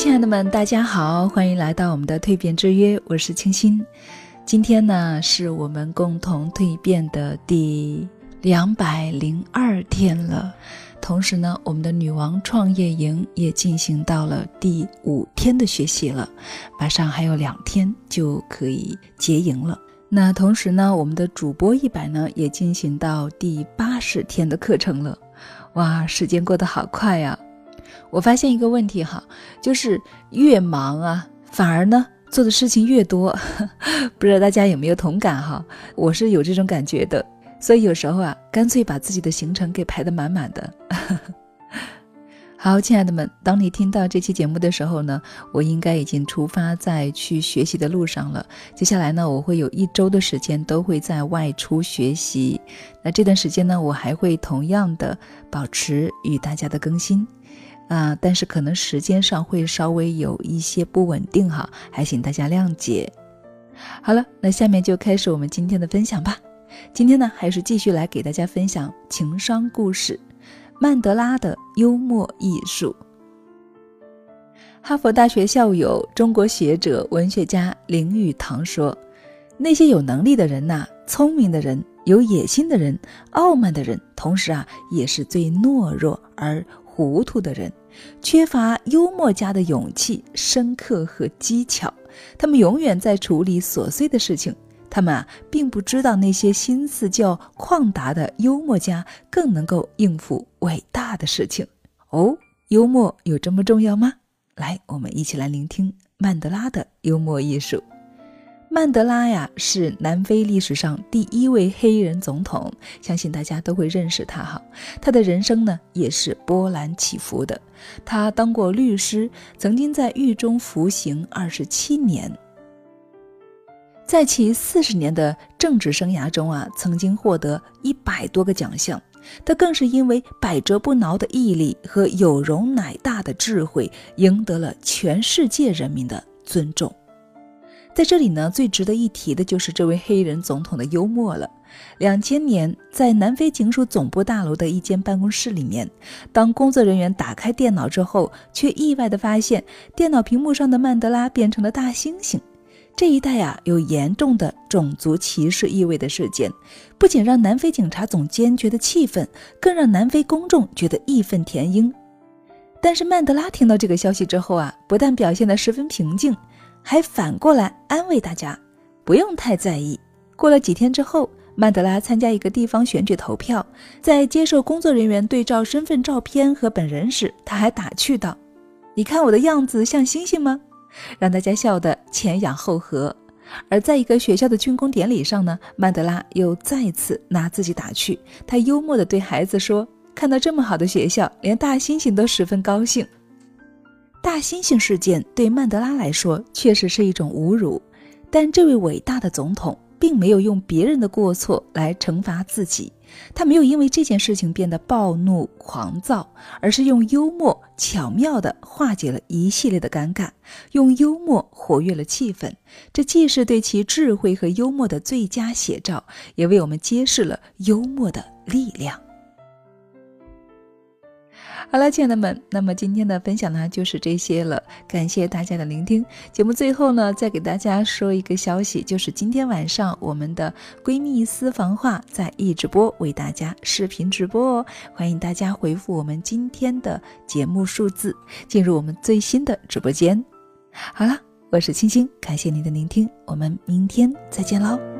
亲爱的们，大家好，欢迎来到我们的蜕变之约，我是清新。今天呢，是我们共同蜕变的第两百零二天了。同时呢，我们的女王创业营也进行到了第五天的学习了，马上还有两天就可以结营了。那同时呢，我们的主播一百呢也进行到第八十天的课程了。哇，时间过得好快呀！我发现一个问题哈，就是越忙啊，反而呢做的事情越多，不知道大家有没有同感哈？我是有这种感觉的，所以有时候啊，干脆把自己的行程给排得满满的。好，亲爱的们，当你听到这期节目的时候呢，我应该已经出发在去学习的路上了。接下来呢，我会有一周的时间都会在外出学习，那这段时间呢，我还会同样的保持与大家的更新。啊，但是可能时间上会稍微有一些不稳定哈，还请大家谅解。好了，那下面就开始我们今天的分享吧。今天呢，还是继续来给大家分享情商故事——曼德拉的幽默艺术。哈佛大学校友、中国学者、文学家林语堂说：“那些有能力的人呐，聪明的人，有野心的人，傲慢的人，同时啊，也是最懦弱而糊涂的人。”缺乏幽默家的勇气、深刻和技巧，他们永远在处理琐碎的事情。他们啊，并不知道那些心思较旷达的幽默家更能够应付伟大的事情。哦，幽默有这么重要吗？来，我们一起来聆听曼德拉的幽默艺术。曼德拉呀，是南非历史上第一位黑人总统，相信大家都会认识他哈。他的人生呢，也是波澜起伏的。他当过律师，曾经在狱中服刑二十七年。在其四十年的政治生涯中啊，曾经获得一百多个奖项。他更是因为百折不挠的毅力和有容乃大的智慧，赢得了全世界人民的尊重。在这里呢，最值得一提的就是这位黑人总统的幽默了。两千年，在南非警署总部大楼的一间办公室里面，当工作人员打开电脑之后，却意外地发现电脑屏幕上的曼德拉变成了大猩猩。这一带啊，有严重的种族歧视意味的事件，不仅让南非警察总监觉得气愤，更让南非公众觉得义愤填膺。但是曼德拉听到这个消息之后啊，不但表现得十分平静。还反过来安慰大家，不用太在意。过了几天之后，曼德拉参加一个地方选举投票，在接受工作人员对照身份照片和本人时，他还打趣道：“你看我的样子像猩猩吗？”让大家笑得前仰后合。而在一个学校的竣工典礼上呢，曼德拉又再次拿自己打趣，他幽默地对孩子说：“看到这么好的学校，连大猩猩都十分高兴。”大猩猩事件对曼德拉来说确实是一种侮辱，但这位伟大的总统并没有用别人的过错来惩罚自己，他没有因为这件事情变得暴怒狂躁，而是用幽默巧妙地化解了一系列的尴尬，用幽默活跃了气氛。这既是对其智慧和幽默的最佳写照，也为我们揭示了幽默的力量。好了，亲爱的们，那么今天的分享呢就是这些了，感谢大家的聆听。节目最后呢，再给大家说一个消息，就是今天晚上我们的闺蜜私房话在一直播为大家视频直播哦，欢迎大家回复我们今天的节目数字，进入我们最新的直播间。好了，我是青青，感谢您的聆听，我们明天再见喽。